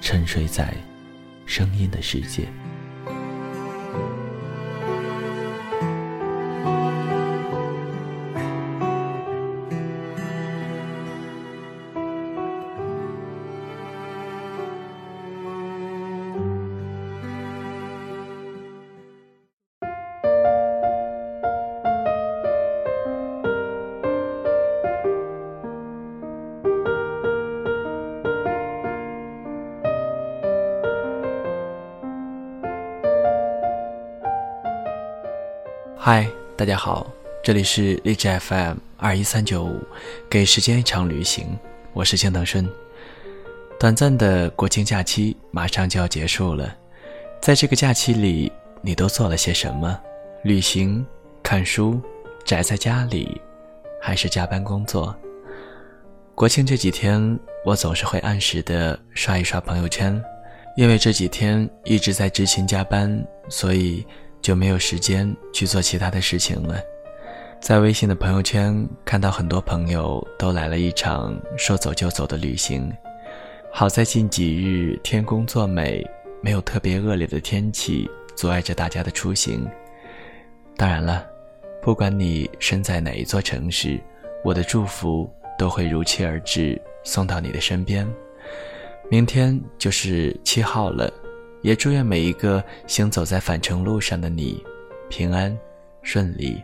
沉睡在声音的世界。嗨，大家好，这里是荔枝 FM 二一三九五，给时间一场旅行，我是青藤顺。短暂的国庆假期马上就要结束了，在这个假期里，你都做了些什么？旅行、看书、宅在家里，还是加班工作？国庆这几天，我总是会按时的刷一刷朋友圈，因为这几天一直在执勤加班，所以。就没有时间去做其他的事情了。在微信的朋友圈看到很多朋友都来了一场说走就走的旅行。好在近几日天公作美，没有特别恶劣的天气阻碍着大家的出行。当然了，不管你身在哪一座城市，我的祝福都会如期而至，送到你的身边。明天就是七号了。也祝愿每一个行走在返程路上的你，平安顺利。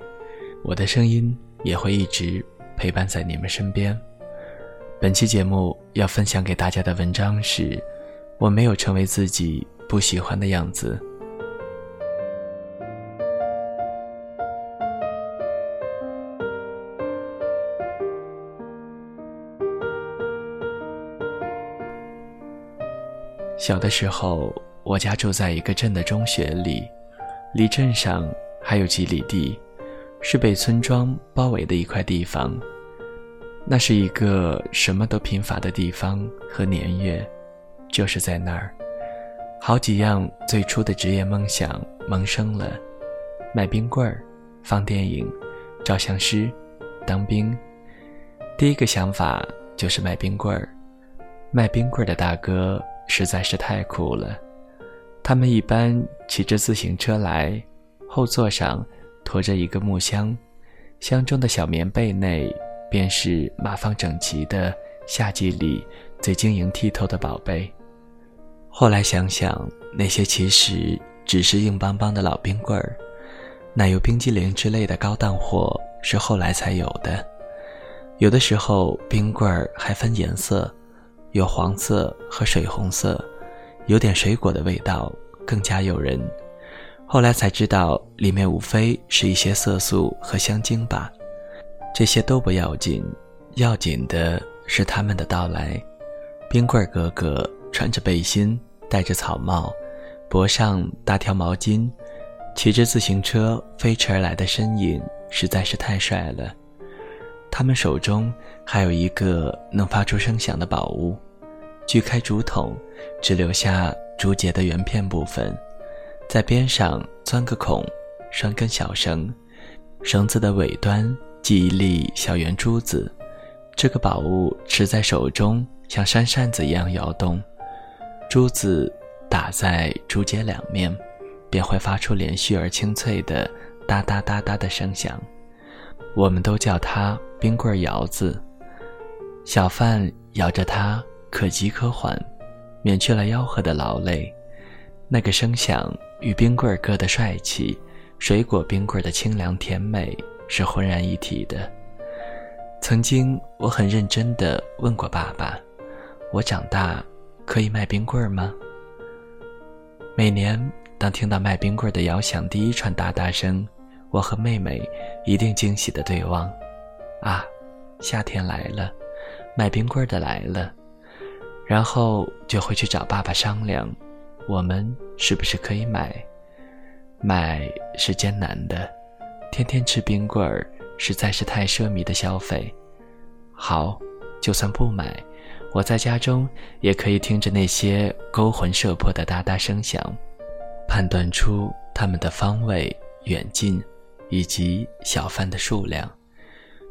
我的声音也会一直陪伴在你们身边。本期节目要分享给大家的文章是：我没有成为自己不喜欢的样子。小的时候。我家住在一个镇的中学里，离镇上还有几里地，是被村庄包围的一块地方。那是一个什么都贫乏的地方和年月，就是在那儿，好几样最初的职业梦想萌生了：卖冰棍儿、放电影、照相师、当兵。第一个想法就是卖冰棍儿，卖冰棍儿的大哥实在是太酷了。他们一般骑着自行车来，后座上驮着一个木箱，箱中的小棉被内便是码放整齐的夏季里最晶莹剔透的宝贝。后来想想，那些其实只是硬邦邦的老冰棍儿，奶油冰激凌之类的高档货是后来才有的。有的时候冰棍儿还分颜色，有黄色和水红色。有点水果的味道，更加诱人。后来才知道，里面无非是一些色素和香精吧。这些都不要紧，要紧的是他们的到来。冰棍哥哥穿着背心，戴着草帽，脖上搭条毛巾，骑着自行车飞驰而来的身影实在是太帅了。他们手中还有一个能发出声响的宝物。锯开竹筒，只留下竹节的圆片部分，在边上钻个孔，拴根小绳，绳子的尾端系一粒小圆珠子。这个宝物持在手中，像扇扇子一样摇动，珠子打在竹节两面，便会发出连续而清脆的哒哒哒哒的声响。我们都叫它冰棍摇子。小贩摇着它。可急可缓，免去了吆喝的劳累。那个声响与冰棍儿哥的帅气，水果冰棍儿的清凉甜美是浑然一体的。曾经，我很认真地问过爸爸：“我长大可以卖冰棍儿吗？”每年，当听到卖冰棍儿的摇响第一串哒哒声，我和妹妹一定惊喜地对望。啊，夏天来了，卖冰棍儿的来了。然后就会去找爸爸商量，我们是不是可以买？买是艰难的，天天吃冰棍儿。实在是太奢靡的消费。好，就算不买，我在家中也可以听着那些勾魂摄魄的哒哒声响，判断出它们的方位、远近，以及小贩的数量。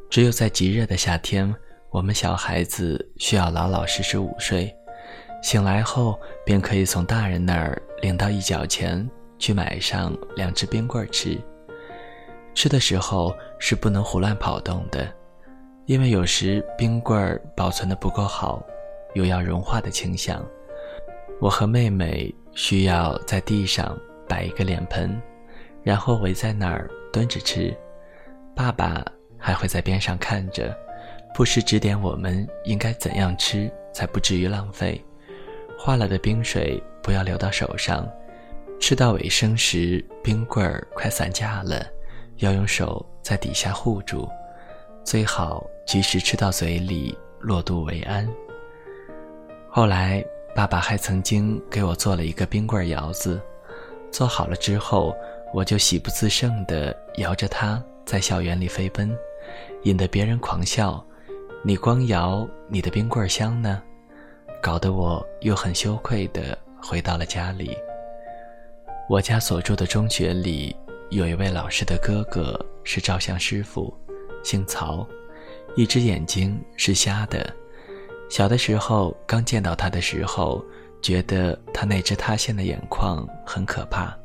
只有在极热的夏天，我们小孩子需要老老实实午睡，醒来后便可以从大人那儿领到一角钱，去买上两只冰棍吃。吃的时候是不能胡乱跑动的，因为有时冰棍儿保存的不够好，有要融化的倾向。我和妹妹需要在地上摆一个脸盆，然后围在那儿蹲着吃。爸爸还会在边上看着，不时指点我们应该怎样吃才不至于浪费。化了的冰水不要流到手上，吃到尾声时冰棍儿快散架了。要用手在底下护住，最好及时吃到嘴里，落肚为安。后来，爸爸还曾经给我做了一个冰棍窑子，做好了之后，我就喜不自胜地摇着它在校园里飞奔，引得别人狂笑：“你光摇，你的冰棍香呢？”搞得我又很羞愧的回到了家里。我家所住的中学里。有一位老师的哥哥是照相师傅，姓曹，一只眼睛是瞎的。小的时候刚见到他的时候，觉得他那只塌陷的眼眶很可怕。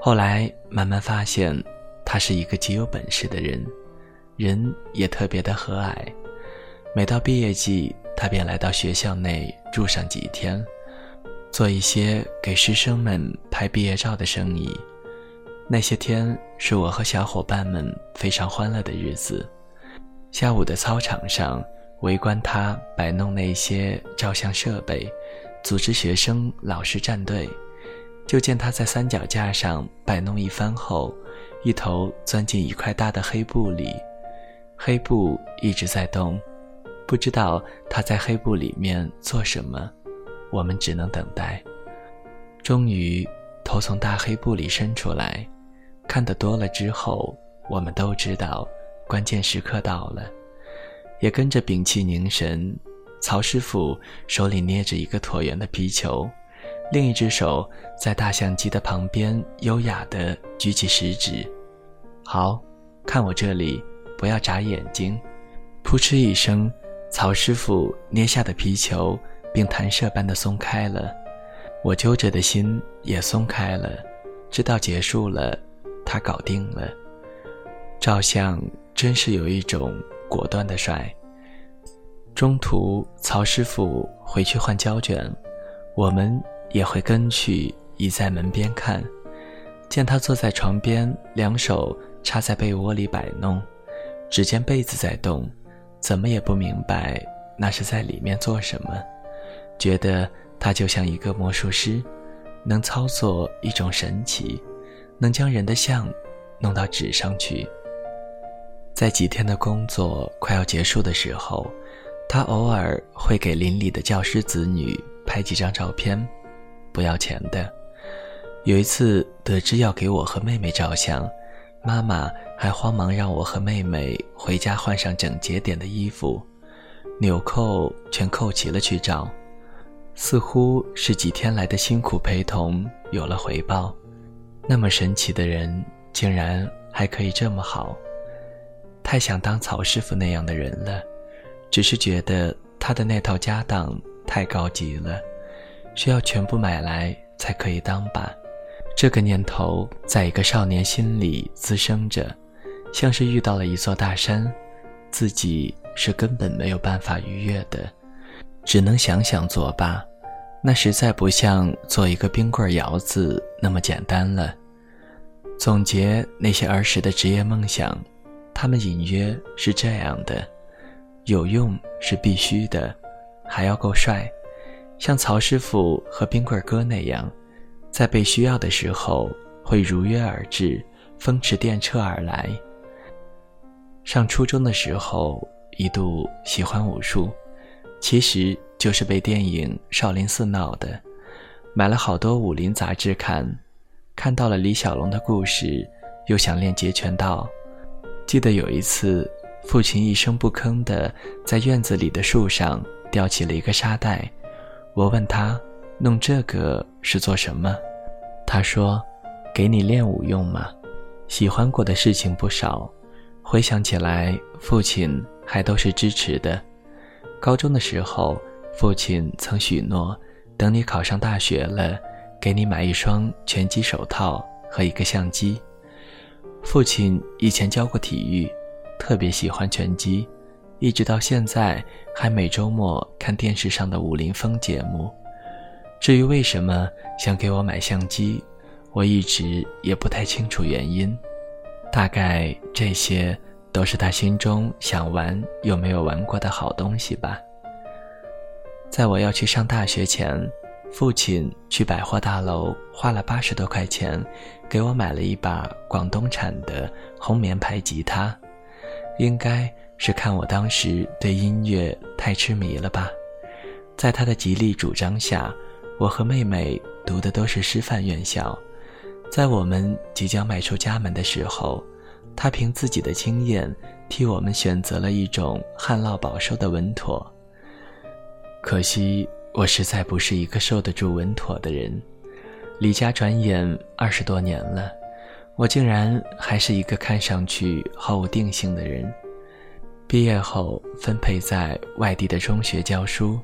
后来慢慢发现，他是一个极有本事的人，人也特别的和蔼。每到毕业季，他便来到学校内住上几天，做一些给师生们拍毕业照的生意。那些天是我和小伙伴们非常欢乐的日子。下午的操场上，围观他摆弄那些照相设备，组织学生、老师站队。就见他在三脚架上摆弄一番后，一头钻进一块大的黑布里，黑布一直在动，不知道他在黑布里面做什么。我们只能等待。终于，头从大黑布里伸出来。看得多了之后，我们都知道，关键时刻到了，也跟着屏气凝神。曹师傅手里捏着一个椭圆的皮球，另一只手在大相机的旁边优雅地举起食指。好，看我这里，不要眨眼睛。扑哧一声，曹师傅捏下的皮球并弹射般的松开了，我揪着的心也松开了，知道结束了。他搞定了，照相真是有一种果断的帅。中途曹师傅回去换胶卷，我们也会跟去，倚在门边看。见他坐在床边，两手插在被窝里摆弄，只见被子在动，怎么也不明白那是在里面做什么，觉得他就像一个魔术师，能操作一种神奇。能将人的像弄到纸上去。在几天的工作快要结束的时候，他偶尔会给邻里的教师子女拍几张照片，不要钱的。有一次得知要给我和妹妹照相，妈妈还慌忙让我和妹妹回家换上整洁点的衣服，纽扣全扣齐了去照，似乎是几天来的辛苦陪同有了回报。那么神奇的人，竟然还可以这么好，太想当曹师傅那样的人了。只是觉得他的那套家当太高级了，需要全部买来才可以当吧。这个念头在一个少年心里滋生着，像是遇到了一座大山，自己是根本没有办法逾越的，只能想想作罢。那实在不像做一个冰棍窑子那么简单了。总结那些儿时的职业梦想，他们隐约是这样的：有用是必须的，还要够帅，像曹师傅和冰棍哥那样，在被需要的时候会如约而至，风驰电掣而来。上初中的时候，一度喜欢武术，其实就是被电影《少林寺》闹的，买了好多武林杂志看，看到了李小龙的故事，又想练截拳道。记得有一次，父亲一声不吭的在院子里的树上吊起了一个沙袋，我问他弄这个是做什么，他说：“给你练武用嘛。”喜欢过的事情不少。回想起来，父亲还都是支持的。高中的时候，父亲曾许诺，等你考上大学了，给你买一双拳击手套和一个相机。父亲以前教过体育，特别喜欢拳击，一直到现在还每周末看电视上的武林风节目。至于为什么想给我买相机，我一直也不太清楚原因。大概这些都是他心中想玩又没有玩过的好东西吧。在我要去上大学前，父亲去百货大楼花了八十多块钱，给我买了一把广东产的红棉牌吉他，应该是看我当时对音乐太痴迷了吧。在他的极力主张下，我和妹妹读的都是师范院校。在我们即将迈出家门的时候，她凭自己的经验替我们选择了一种旱涝保收的稳妥。可惜我实在不是一个受得住稳妥的人。离家转眼二十多年了，我竟然还是一个看上去毫无定性的人。毕业后分配在外地的中学教书，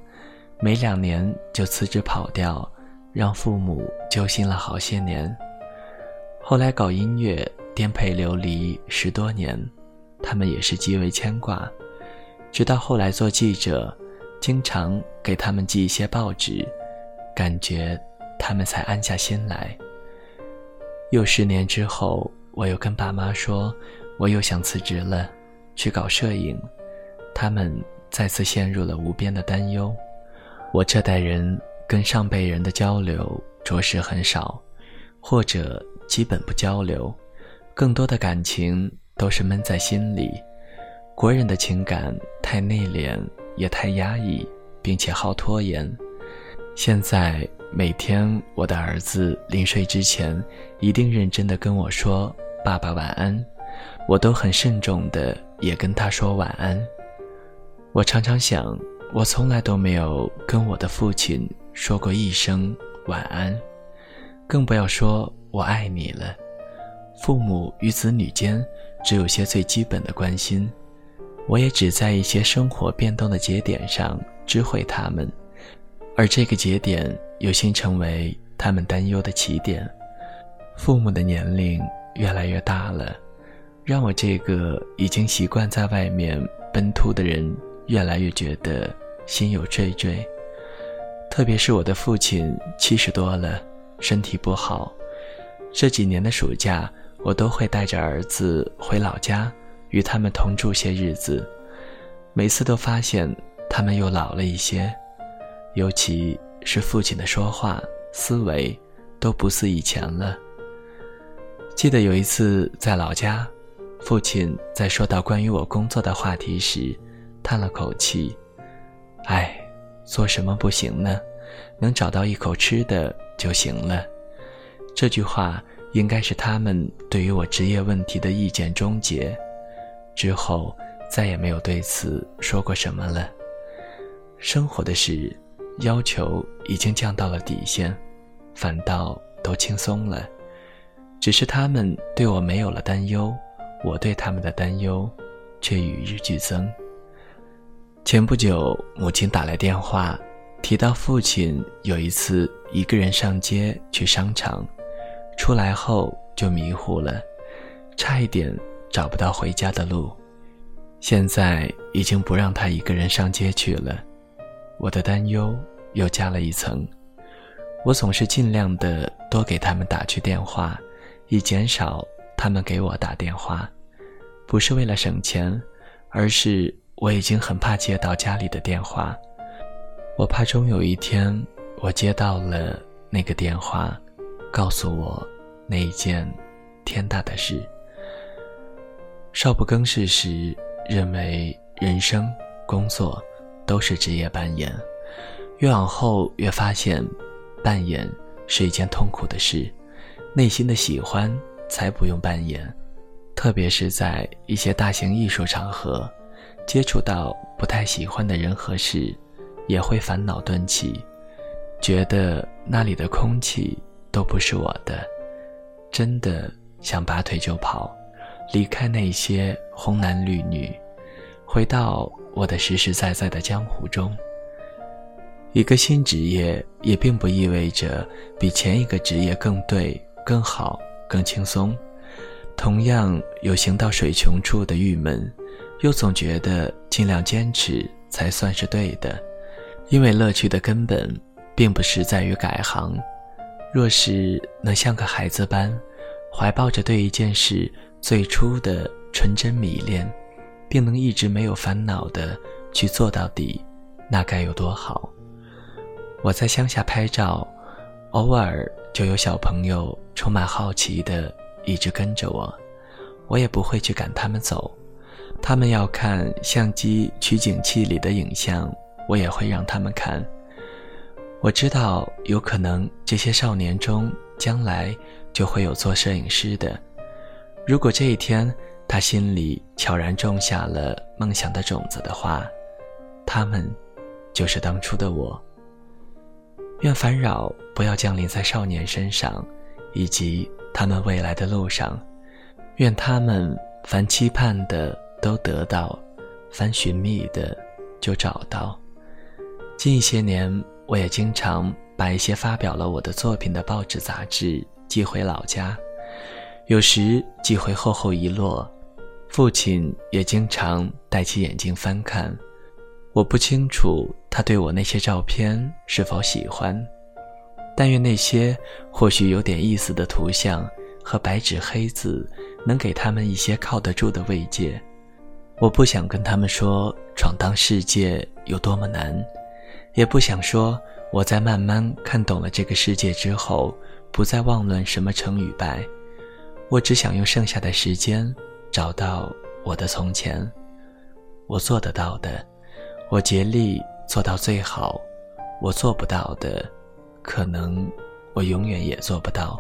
没两年就辞职跑掉，让父母揪心了好些年。后来搞音乐，颠沛流离十多年，他们也是极为牵挂。直到后来做记者，经常给他们寄一些报纸，感觉他们才安下心来。又十年之后，我又跟爸妈说，我又想辞职了，去搞摄影。他们再次陷入了无边的担忧。我这代人跟上辈人的交流着实很少，或者。基本不交流，更多的感情都是闷在心里。国人的情感太内敛，也太压抑，并且好拖延。现在每天我的儿子临睡之前，一定认真的跟我说“爸爸晚安”，我都很慎重的也跟他说晚安。我常常想，我从来都没有跟我的父亲说过一声晚安，更不要说。我爱你了。父母与子女间只有些最基本的关心，我也只在一些生活变动的节点上知会他们，而这个节点有幸成为他们担忧的起点。父母的年龄越来越大了，让我这个已经习惯在外面奔突的人越来越觉得心有惴惴。特别是我的父亲七十多了，身体不好。这几年的暑假，我都会带着儿子回老家，与他们同住些日子。每次都发现他们又老了一些，尤其是父亲的说话、思维都不似以前了。记得有一次在老家，父亲在说到关于我工作的话题时，叹了口气：“哎，做什么不行呢？能找到一口吃的就行了。”这句话应该是他们对于我职业问题的意见终结，之后再也没有对此说过什么了。生活的事，要求已经降到了底线，反倒都轻松了。只是他们对我没有了担忧，我对他们的担忧却与日俱增。前不久，母亲打来电话，提到父亲有一次一个人上街去商场。出来后就迷糊了，差一点找不到回家的路。现在已经不让他一个人上街去了，我的担忧又加了一层。我总是尽量的多给他们打去电话，以减少他们给我打电话。不是为了省钱，而是我已经很怕接到家里的电话。我怕终有一天，我接到了那个电话，告诉我那一件天大的事。少不更事时，认为人生、工作都是职业扮演，越往后越发现。扮演是一件痛苦的事，内心的喜欢才不用扮演。特别是在一些大型艺术场合，接触到不太喜欢的人和事，也会烦恼顿起，觉得那里的空气都不是我的，真的想拔腿就跑，离开那些红男绿女，回到我的实实在在的江湖中。一个新职业也并不意味着比前一个职业更对、更好、更轻松。同样有行到水穷处的郁闷，又总觉得尽量坚持才算是对的。因为乐趣的根本并不是在于改行。若是能像个孩子般，怀抱着对一件事最初的纯真迷恋，并能一直没有烦恼的去做到底，那该有多好！我在乡下拍照，偶尔就有小朋友充满好奇的一直跟着我，我也不会去赶他们走。他们要看相机取景器里的影像，我也会让他们看。我知道有可能这些少年中将来就会有做摄影师的。如果这一天他心里悄然种下了梦想的种子的话，他们就是当初的我。愿烦扰不要降临在少年身上，以及他们未来的路上。愿他们凡期盼的都得到，凡寻觅的就找到。近一些年，我也经常把一些发表了我的作品的报纸杂志寄回老家，有时寄回厚厚一摞，父亲也经常戴起眼镜翻看。我不清楚他对我那些照片是否喜欢，但愿那些或许有点意思的图像和白纸黑字能给他们一些靠得住的慰藉。我不想跟他们说闯荡世界有多么难，也不想说我在慢慢看懂了这个世界之后不再妄论什么成与败。我只想用剩下的时间找到我的从前，我做得到的。我竭力做到最好，我做不到的，可能我永远也做不到。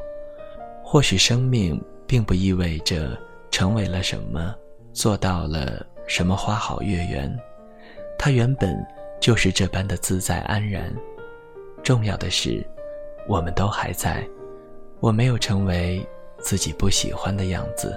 或许生命并不意味着成为了什么，做到了什么花好月圆，他原本就是这般的自在安然。重要的是，我们都还在，我没有成为自己不喜欢的样子。